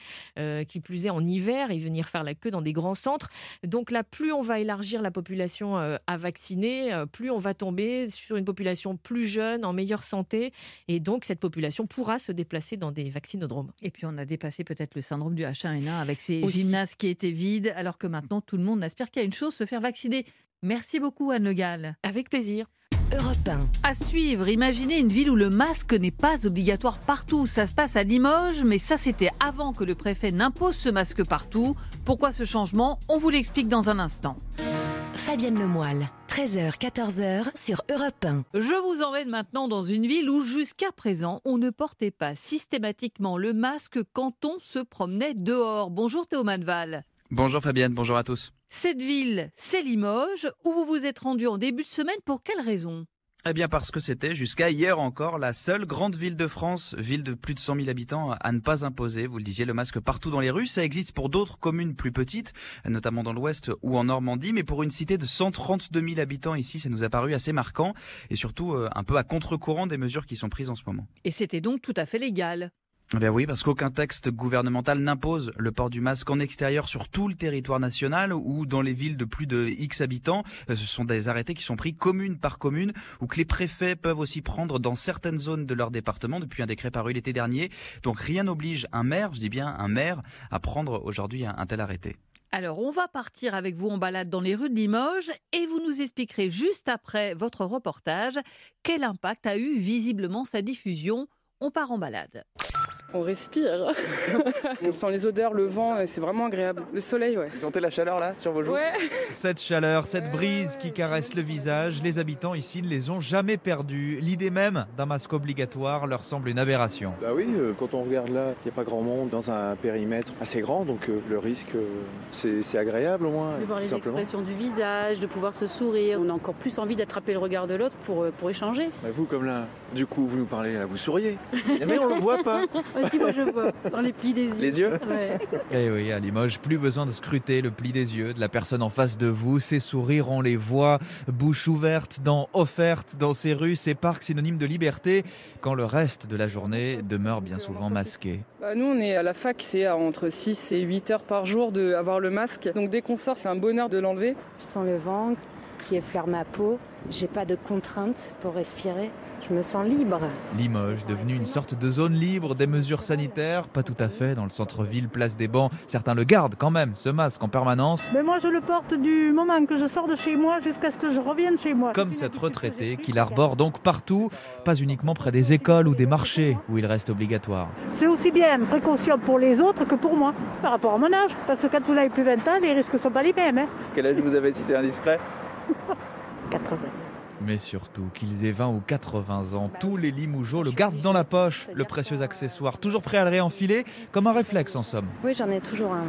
qui plus est en hiver et venir faire la queue dans des grands centres. Donc là, plus on va élargir la population à vacciner, plus on va tomber sur une population plus jeune, en meilleure santé, et donc cette population pourra se déplacer dans des vaccinodromes. Et puis on a dépassé peut-être le syndrome du H1N1 avec ces qui était vide, alors que maintenant tout le monde aspire qu'à une chose, se faire vacciner. Merci beaucoup Anne Le Gall. Avec plaisir. Europe 1. À suivre, imaginez une ville où le masque n'est pas obligatoire partout. Ça se passe à Limoges, mais ça c'était avant que le préfet n'impose ce masque partout. Pourquoi ce changement? On vous l'explique dans un instant. Fabienne Lemoyle, 13h, 14h sur Europe 1. Je vous emmène maintenant dans une ville où jusqu'à présent, on ne portait pas systématiquement le masque quand on se promenait dehors. Bonjour Théo Manval. Bonjour Fabienne, bonjour à tous. Cette ville, c'est Limoges, où vous vous êtes rendu en début de semaine. Pour quelle raison? Eh bien parce que c'était jusqu'à hier encore la seule grande ville de France, ville de plus de 100 000 habitants, à ne pas imposer, vous le disiez, le masque partout dans les rues. Ça existe pour d'autres communes plus petites, notamment dans l'ouest ou en Normandie, mais pour une cité de 132 000 habitants ici, ça nous a paru assez marquant et surtout euh, un peu à contre-courant des mesures qui sont prises en ce moment. Et c'était donc tout à fait légal Bien oui, parce qu'aucun texte gouvernemental n'impose le port du masque en extérieur sur tout le territoire national ou dans les villes de plus de X habitants. Euh, ce sont des arrêtés qui sont pris commune par commune ou que les préfets peuvent aussi prendre dans certaines zones de leur département depuis un décret paru l'été dernier. Donc rien n'oblige un maire, je dis bien un maire, à prendre aujourd'hui un tel arrêté. Alors, on va partir avec vous en balade dans les rues de Limoges et vous nous expliquerez juste après votre reportage quel impact a eu visiblement sa diffusion. On part en balade. On respire. on sent les odeurs, le vent, c'est vraiment agréable. Le soleil, ouais. Vous sentez la chaleur là sur vos joues Ouais. Cette chaleur, cette brise qui caresse le visage, les habitants ici ne les ont jamais perdus. L'idée même d'un masque obligatoire leur semble une aberration. Bah oui, euh, quand on regarde là, il n'y a pas grand monde dans un périmètre assez grand, donc euh, le risque, euh, c'est agréable au moins. De voir les simplement. expressions du visage, de pouvoir se sourire. On a encore plus envie d'attraper le regard de l'autre pour, euh, pour échanger. Bah, vous, comme là, du coup, vous nous parlez, là, vous souriez. Mais on le voit pas. Aussi, moi, je vois, dans les plis des yeux. Les yeux Ouais. Et Eh oui, à Limoges, plus besoin de scruter le pli des yeux de la personne en face de vous. Ses sourires, on les voit, bouche ouverte, dents offertes dans ces rues, ces parcs synonymes de liberté, quand le reste de la journée demeure bien souvent masqué. Bah, nous, on est à la fac, c'est entre 6 et 8 heures par jour d'avoir le masque. Donc dès qu'on sort, c'est un bonheur de l'enlever. Je sens le vent qui effleure ma peau. J'ai pas de contraintes pour respirer. Je me sens libre. Limoges, devenu une sorte de zone libre des mesures sanitaires, pas tout à fait dans le centre-ville, place des bancs. Certains le gardent quand même, ce masque en permanence. Mais moi, je le porte du moment que je sors de chez moi jusqu'à ce que je revienne chez moi. Comme cette retraitée qui l'arbore donc partout, pas uniquement près des écoles ou des marchés où il reste obligatoire. C'est aussi bien précaution pour les autres que pour moi, par rapport à mon âge. Parce que quand vous n'avez plus 20 ans, les risques ne sont pas les mêmes. hein. Quel âge vous avez si c'est indiscret? 80. Mais surtout qu'ils aient 20 ou 80 ans, tous les Limougeaux le gardent dans la poche, le précieux accessoire, toujours prêt à le réenfiler, comme un réflexe en somme. Oui, j'en ai toujours un.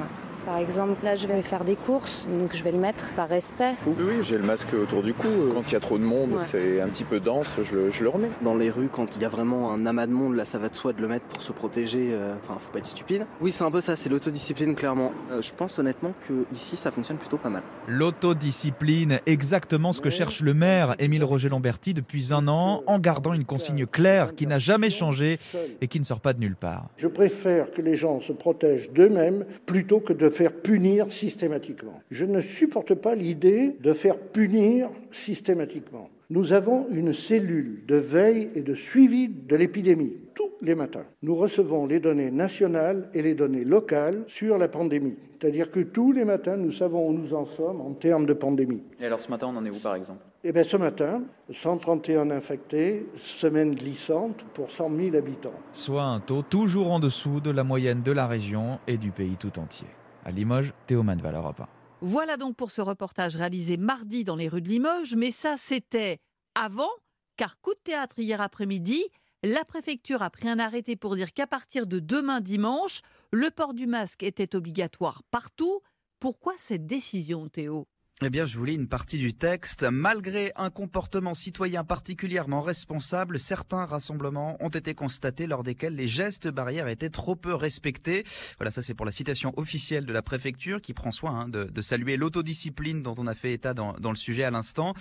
Par exemple, là, je vais faire des courses, donc je vais le mettre par respect. Oui, oui, j'ai le masque autour du cou. Quand il y a trop de monde, Ouais. c'est un petit peu dense, je le, je le remets. Dans les rues, quand il y a vraiment un amas de monde, là, ça va de soi de le mettre pour se protéger. euh, Enfin, faut pas être stupide. Oui, c'est un peu ça, c'est l'autodiscipline, clairement. Euh, je pense honnêtement que ici, ça fonctionne plutôt pas mal. L'autodiscipline, exactement ce que cherche le maire Émile Roger Lamberti depuis un an, en gardant une consigne claire qui n'a jamais changé et qui ne sort pas de nulle part. Je préfère que les gens se protègent d'eux-mêmes plutôt que de faire punir systématiquement. Je ne supporte pas l'idée de faire punir systématiquement. Nous avons une cellule de veille et de suivi de l'épidémie tous les matins. Nous recevons les données nationales et les données locales sur la pandémie. C'est-à-dire que tous les matins, nous savons où nous en sommes en termes de pandémie. Et alors ce matin, on en est où par exemple? Eh bien, ce matin, 131 infectés, semaine glissante pour 100 000 habitants. Soit un taux toujours en dessous de la moyenne de la région et du pays tout entier. À Limoges, Théo Manval, Europe 1. Voilà donc pour ce reportage réalisé mardi dans les rues de Limoges, mais ça c'était avant, car coup de théâtre hier après-midi, la préfecture a pris un arrêté pour dire qu'à partir de demain dimanche, le port du masque était obligatoire partout. Pourquoi cette décision, Théo? Eh bien, je vous lis une partie du texte. Malgré un comportement citoyen particulièrement responsable, certains rassemblements ont été constatés lors desquels les gestes barrières étaient trop peu respectés. Voilà, ça c'est pour la citation officielle de la préfecture qui prend soin hein, de, saluer l'autodiscipline dont on a fait état dans, dans le sujet à l'instant.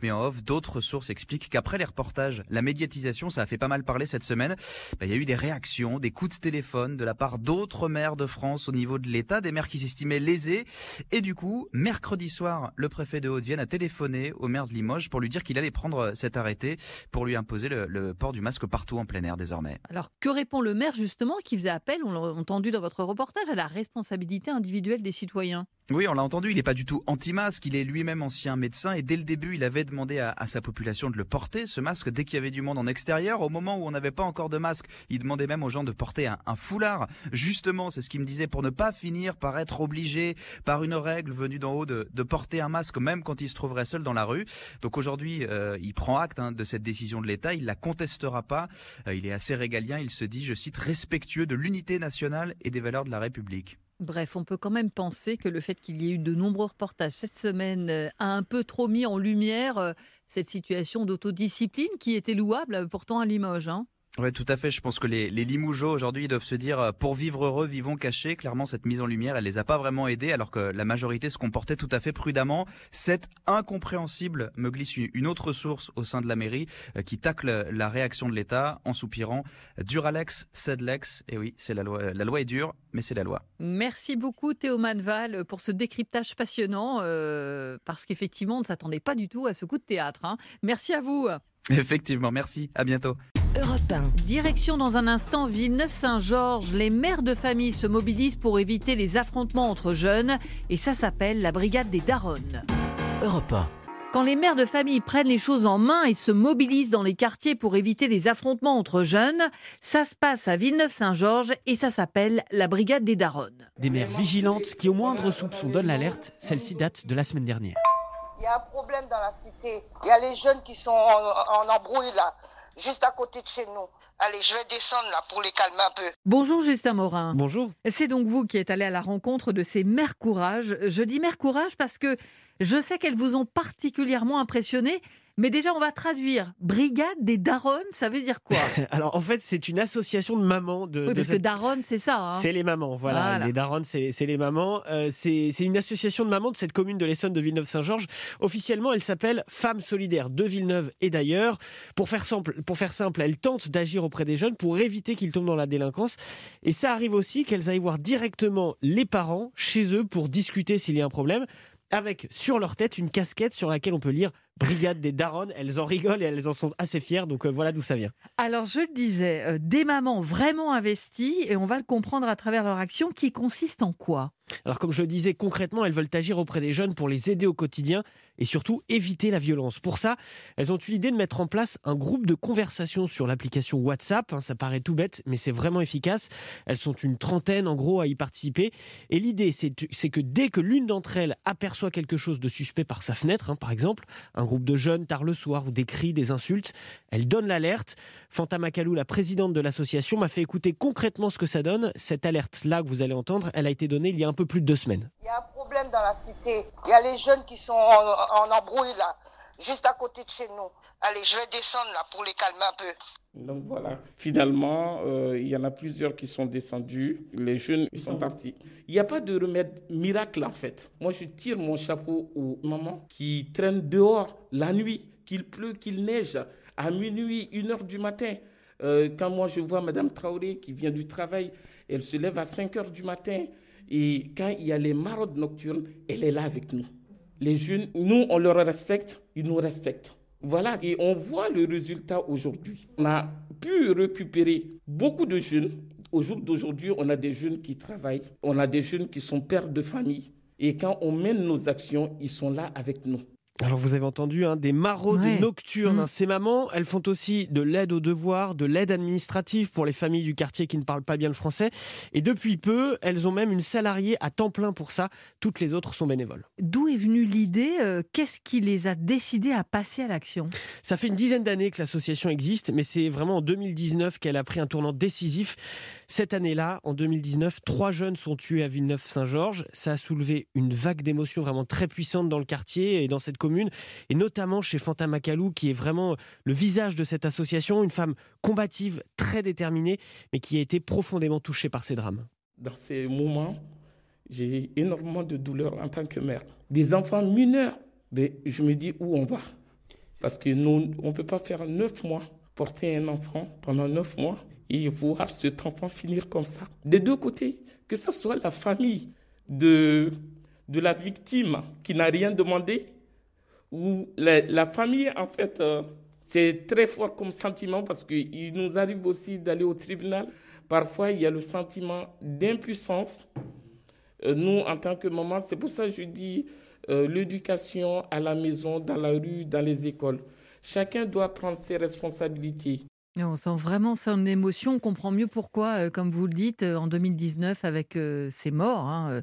Mais en off, d'autres sources expliquent qu'après les reportages, la médiatisation, ça a fait pas mal parler cette semaine. Bah, Il y a eu des réactions, des coups de téléphone de la part d'autres maires de France au niveau de l'État, des maires qui s'estimaient lésés. Et du coup, mercredi soir, le préfet de Haute-Vienne a téléphoné au maire de Limoges pour lui dire qu'il allait prendre cet arrêté pour lui imposer le, le port du masque partout en plein air désormais. Alors que répond le maire justement qui faisait appel, on l'a entendu dans votre reportage, à la responsabilité individuelle des citoyens? Oui, on l'a entendu, il n'est pas du tout anti-masque, il est lui-même ancien médecin et dès le début, il avait demandé à, sa population de le porter, ce masque, dès qu'il y avait du monde en extérieur. Au moment où on n'avait pas encore de masque, il demandait même aux gens de porter un, foulard. Justement, c'est ce qu'il me disait, pour ne pas finir par être obligé, par une règle venue d'en haut, de, de porter un masque, même quand il se trouverait seul dans la rue. Donc aujourd'hui, euh, il prend acte hein, de cette décision de l'État, il la contestera pas. Euh, il est assez régalien, il se dit, je cite, respectueux de l'unité nationale et des valeurs de la République. Bref, on peut quand même penser que le fait qu'il y ait eu de nombreux reportages cette semaine euh, a un peu trop mis en lumière euh, cette situation d'autodiscipline qui était louable euh, pourtant à Limoges. hein. Oui, tout à fait. Je pense que les, les Limougeaux aujourd'hui doivent se dire euh, pour vivre heureux, vivons cachés. Clairement, cette mise en lumière, elle les a pas vraiment aidés, alors que la majorité se comportait tout à fait prudemment. C'est incompréhensible, me glisse une autre source au sein de la mairie euh, qui tacle la réaction de l'État en soupirant. Duralex, Sedlex. Et oui, c'est la loi. La loi est dure, mais c'est la loi. Merci beaucoup Théo Manval pour ce décryptage passionnant, euh, parce qu'effectivement, on ne s'attendait pas du tout à ce coup de théâtre. Hein. Merci à vous. Effectivement, merci. À bientôt. Europe 1. Direction dans un instant Villeneuve-Saint-Georges. Les mères de famille se mobilisent pour éviter les affrontements entre jeunes et ça s'appelle la brigade des daronnes. Europe 1. Quand les mères de famille prennent les choses en main et se mobilisent dans les quartiers pour éviter les affrontements entre jeunes, ça se passe à Villeneuve-Saint-Georges et ça s'appelle la brigade des daronnes. Des mères vigilantes qui au moindre soupçon donnent l'alerte, celle-ci date de la semaine dernière. Il y a un problème dans la cité. Il y a les jeunes qui sont en, en embrouille là juste à côté de chez nous. Allez, je vais descendre là pour les calmer un peu. Bonjour Justin Morin. Bonjour. C'est donc vous qui êtes allé à la rencontre de ces mères courage. Je dis mères courage parce que je sais qu'elles vous ont particulièrement impressionné mais déjà, on va traduire. Brigade des daronnes, ça veut dire quoi? Alors, en fait, c'est une association de mamans. De, oui, parce que daronnes, c'est ça. Hein. c'est les mamans, voilà. Les daronnes, c'est les mamans. Euh, c'est une association de mamans de cette commune de l'Essonne de Villeneuve-Saint-Georges. Officiellement, elle s'appelle Femmes solidaires de Villeneuve et d'ailleurs. Pour faire simple, pour faire simple, elle tente d'agir auprès des jeunes pour éviter qu'ils tombent dans la délinquance. Et ça arrive aussi qu'elles aillent voir directement les parents chez eux pour discuter s'il y a un problème avec sur leur tête une casquette sur laquelle on peut lire Brigade des Daronnes. Elles en rigolent et elles en sont assez fières, donc euh, voilà d'où ça vient. Alors je le disais, euh, des mamans vraiment investies, et on va le comprendre à travers leur action, qui consiste en quoi? Alors comme je le disais, concrètement, elles veulent agir auprès des jeunes pour les aider au quotidien et surtout éviter la violence. Pour ça, elles ont eu l'idée de mettre en place un groupe de conversation sur l'application WhatsApp. Hein, ça paraît tout bête, mais c'est vraiment efficace. Elles sont une trentaine en gros à y participer. Et l'idée, c'est que dès que l'une d'entre elles aperçoit quelque chose de suspect par sa fenêtre, hein, par exemple, un groupe de jeunes tard le soir ou des cris, des insultes, elle donne l'alerte. Fanta Makalou, la présidente de l'association, m'a fait écouter concrètement ce que ça donne. Cette alerte-là que vous allez entendre, elle a été donnée il y a un peu plus de deux semaines. Il y a un problème dans la cité. Il y a les jeunes qui sont en, embrouille là, juste à côté de chez nous. Allez, je vais descendre là pour les calmer un peu. Donc voilà, finalement, euh, il y en a plusieurs qui sont descendus. Les jeunes, ils sont partis. Il n'y a pas de remède miracle en fait. Moi, je tire mon chapeau aux mamans qui traînent dehors la nuit, qu'il pleut, qu'il neige, à minuit, une heure du matin. Euh, quand moi, je vois Madame Traoré qui vient du travail, elle se lève à 5 heures du matin, et quand il y a les maraudes nocturnes, elle est là avec nous. Les jeunes, nous, on leur respecte, ils nous respectent. Voilà, et on voit le résultat aujourd'hui. On a pu récupérer beaucoup de jeunes. Au jour d'aujourd'hui, on a des jeunes qui travaillent, on a des jeunes qui sont pères de famille. Et quand on mène nos actions, ils sont là avec nous. Alors vous avez entendu hein, des maraudes nocturnes. Hein. Mm. Ces mamans, elles font aussi de l'aide aux devoirs, de l'aide administrative pour les familles du quartier qui ne parlent pas bien le français. Et depuis peu, elles ont même une salariée à temps plein pour ça. Toutes les autres sont bénévoles. D'où est venue l'idée euh, Qu'est-ce qui les a décidées à passer à l'action? Ça fait une dizaine d'années que l'association existe, mais c'est vraiment en 2019 qu'elle a pris un tournant décisif. Cette année-là, en 2019, trois jeunes sont tués à Villeneuve-Saint-Georges. Ça a soulevé une vague d'émotions vraiment très puissante dans le quartier et dans cette et notamment chez Fanta Makalou, qui est vraiment le visage de cette association, une femme combative, très déterminée, mais qui a été profondément touchée par ces drames. Dans ces moments, j'ai énormément de douleur en tant que mère. Des enfants mineurs, je me dis où on va. Parce que nous, on ne peut pas faire neuf mois, porter un enfant pendant neuf mois et voir cet enfant finir comme ça. Des deux côtés, que ce soit la famille de, de la victime qui n'a rien demandé, ou la, famille, en fait, euh, c'est très fort comme sentiment parce qu'il nous arrive aussi d'aller au tribunal. Parfois, il y a le sentiment d'impuissance. Euh, nous, en tant que maman, c'est pour ça que je dis euh, l'éducation à la maison, dans la rue, dans les écoles. Chacun doit prendre ses responsabilités. On sent vraiment son émotion, on comprend mieux pourquoi, comme vous le dites, en 2019, avec ces morts, hein,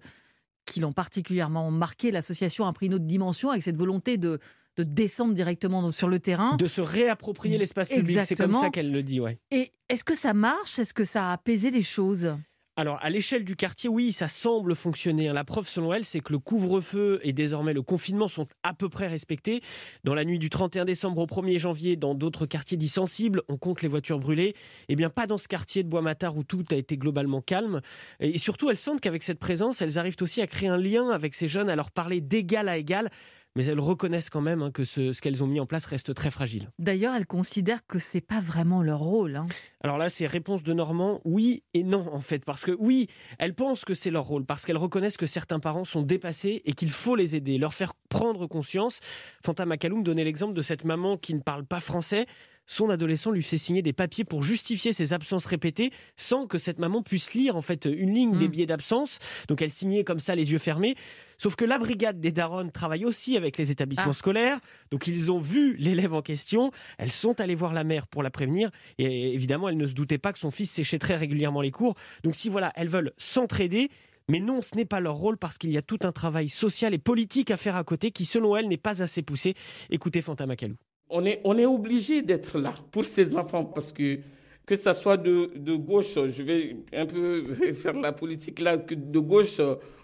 qui l'ont particulièrement marqué, l'association a pris une autre dimension avec cette volonté de, de descendre directement sur le terrain. De se réapproprier l'espace public, c'est comme ça qu'elle le dit. Ouais. Et est-ce que ça marche? Est-ce que ça a apaisé les choses? Alors, à l'échelle du quartier, oui, ça semble fonctionner. hein. La preuve, selon elle, c'est que le couvre-feu et désormais le confinement sont à peu près respectés. Dans la nuit du 31 décembre au 1er janvier, dans d'autres quartiers dits sensibles, on compte les voitures brûlées. Eh bien, pas dans ce quartier de Bois-Matard où tout a été globalement calme. Et surtout, elles sentent qu'avec cette présence, elles arrivent aussi à créer un lien avec ces jeunes, à leur parler d'égal à égal. Mais elles reconnaissent quand même hein, que ce, ce qu'elles ont mis en place reste très fragile. D'ailleurs, elles considèrent que c'est pas vraiment leur rôle. hein. Alors là, c'est réponse de Normand, oui et non en fait. Parce que oui, elles pensent que c'est leur rôle, parce qu'elles reconnaissent que certains parents sont dépassés et qu'il faut les aider, leur faire prendre conscience. Fanta Makaloum donnait l'exemple de cette maman qui ne parle pas français. Son adolescent lui fait signer des papiers pour justifier ses absences répétées sans que cette maman puisse lire en fait une ligne des billets d'absence. Donc elle signait comme ça les yeux fermés. Sauf que la brigade des darons travaille aussi avec les établissements Ah. scolaires. Donc ils ont vu l'élève en question. Elles sont allées voir la mère pour la prévenir. Et évidemment, elle ne se doutait pas que son fils séchait très régulièrement les cours. Donc si voilà, elles veulent s'entraider. Mais non, ce n'est pas leur rôle parce qu'il y a tout un travail social et politique à faire à côté qui, selon elle, n'est pas assez poussé. Écoutez Fanta Makalou. On est, on est obligé d'être là pour ces enfants parce que que ça soit de, de gauche, je vais un peu faire la politique là, que de gauche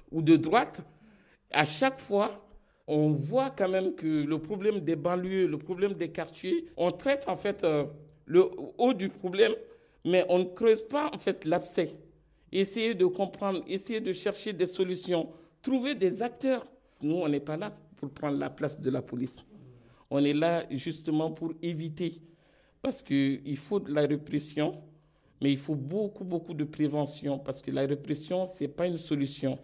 ou de droite, à chaque fois, on voit quand même que le problème des banlieues, le problème des quartiers, on traite en fait euh, le haut du problème, mais on ne creuse pas en fait l'abcès. Essayer de comprendre, essayer de chercher des solutions, trouver des acteurs. Nous, on n'est pas là pour prendre la place de la police. On est là justement pour éviter, parce qu'il faut de la répression, mais il faut beaucoup, beaucoup de prévention, parce que la répression, ce n'est pas une solution.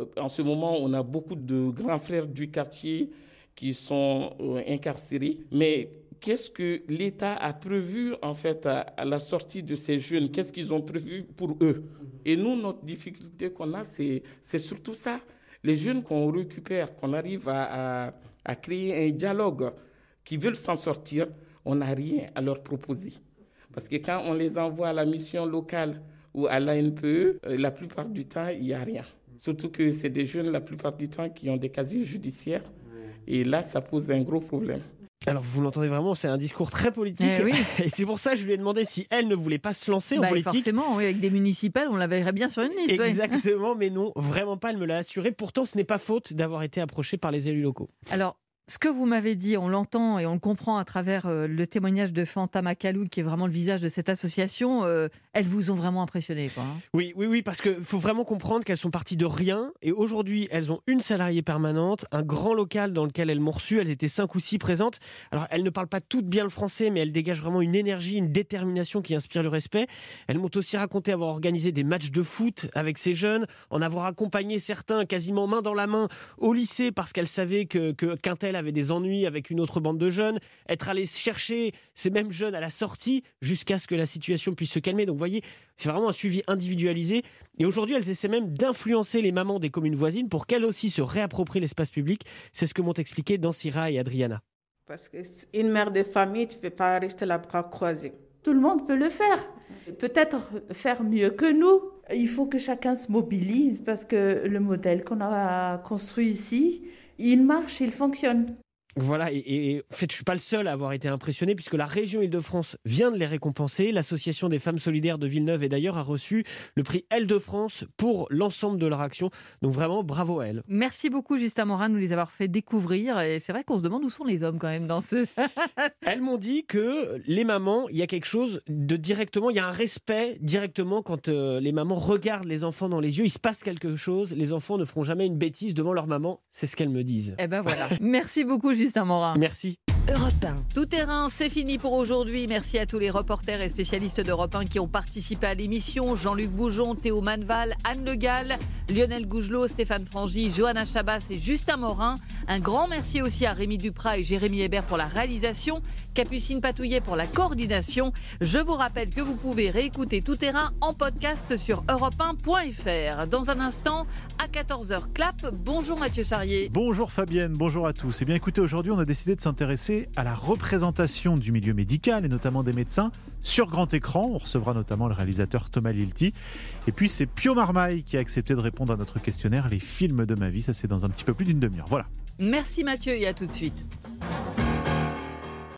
Euh, En ce moment, on a beaucoup de grands frères du quartier qui sont euh, incarcérés, mais qu'est-ce que l'État a prévu en fait à, la sortie de ces jeunes? Qu'est-ce qu'ils ont prévu pour eux? Et nous, notre difficulté qu'on a, c'est surtout ça. Les jeunes qu'on récupère, qu'on arrive à- à créer un dialogue, qui veulent s'en sortir, on n'a rien à leur proposer. Parce que quand on les envoie à la mission locale ou à l'ANPE, euh, la plupart du temps, il n'y a rien. Surtout que c'est des jeunes, la plupart du temps, qui ont des casiers judiciaires. Et là, ça pose un gros problème. Alors vous l'entendez vraiment, c'est un discours très politique. Eh oui. Et c'est pour ça que je lui ai demandé si elle ne voulait pas se lancer en Bah, politique. forcément, oui, avec des municipales, on la verrait bien sur une liste. ouais. Exactement, mais non, vraiment pas, elle me l'a assuré. Pourtant, ce n'est pas faute d'avoir été approchée par les élus locaux. Alors, ce que vous m'avez dit, on l'entend et on le comprend à travers euh, le témoignage de Fanta Makalou, qui est vraiment le visage de cette association. euh, elles vous ont vraiment impressionné, hein. Oui, oui, oui, parce qu'il faut vraiment comprendre qu'elles sont parties de rien et aujourd'hui, elles ont une salariée permanente, un grand local dans lequel elles m'ont reçu. Elles étaient cinq ou six présentes. Alors, elles ne parlent pas toutes bien le français, mais elles dégagent vraiment une énergie, une détermination qui inspire le respect. Elles m'ont aussi raconté avoir organisé des matchs de foot avec ces jeunes, en avoir accompagné certains quasiment main dans la main au lycée parce qu'elles savaient que, que tel avait des ennuis avec une autre bande de jeunes, être allées chercher ces mêmes jeunes à la sortie jusqu'à ce que la situation puisse se calmer. Donc, vous voyez, c'est vraiment un suivi individualisé. Et aujourd'hui, elles essaient même d'influencer les mamans des communes voisines pour qu'elles aussi se réapproprient l'espace public. C'est ce que m'ont expliqué Dansira et Adriana. Parce qu'une mère de famille, tu ne peux pas rester la bras croisés. Tout le monde peut le faire. Peut-être faire mieux que nous. Il faut que chacun se mobilise parce que le modèle qu'on a construit ici, il marche, il fonctionne. Voilà, et, et- et en fait, je suis pas le seul à avoir été impressionné puisque la région Île-de-France vient de les récompenser. L'association des femmes solidaires de Villeneuve et d'ailleurs a reçu le prix Île-de-France pour l'ensemble de leur action. Donc vraiment, bravo à elles. Merci beaucoup, Justin Morin, de nous les avoir fait découvrir. Et c'est vrai qu'on se demande où sont les hommes quand même dans ce. Elles m'ont dit que les mamans, il y a quelque chose de directement, il y a un respect directement quand euh, les mamans regardent les enfants dans les yeux, il se passe quelque chose. Les enfants ne feront jamais une bêtise devant leur maman, c'est ce qu'elles me disent. Eh ben voilà. Merci beaucoup, Justin Morin. Merci. Europe Tout terrain, c'est fini pour aujourd'hui. Merci à tous les reporters et spécialistes d'Europe 1 qui ont participé à l'émission. Jean-Luc Boujon, Théo Manval, Anne Le Gall, Lionel Gougelot, Stéphane Frangy, Johanna Chabas et Justin Morin. Un grand merci aussi à Rémi Duprat et Jérémy Hébert pour la réalisation, Capucine Patouillet pour la coordination. Je vous rappelle que vous pouvez réécouter Tout terrain en podcast sur europe1.fr. Dans un instant, à 14h, clap. Bonjour Mathieu Charrier. Bonjour Fabienne, bonjour à tous. Eh bien écoutez, aujourd'hui on a décidé de à la représentation du milieu médical et notamment des médecins sur grand écran. On recevra notamment le réalisateur Thomas Lilti. Et puis c'est Pio Marmaille qui a accepté de répondre à notre questionnaire Les films de ma vie. Ça c'est dans un petit peu plus d'une demi-heure. Voilà. Merci Mathieu et à tout de suite.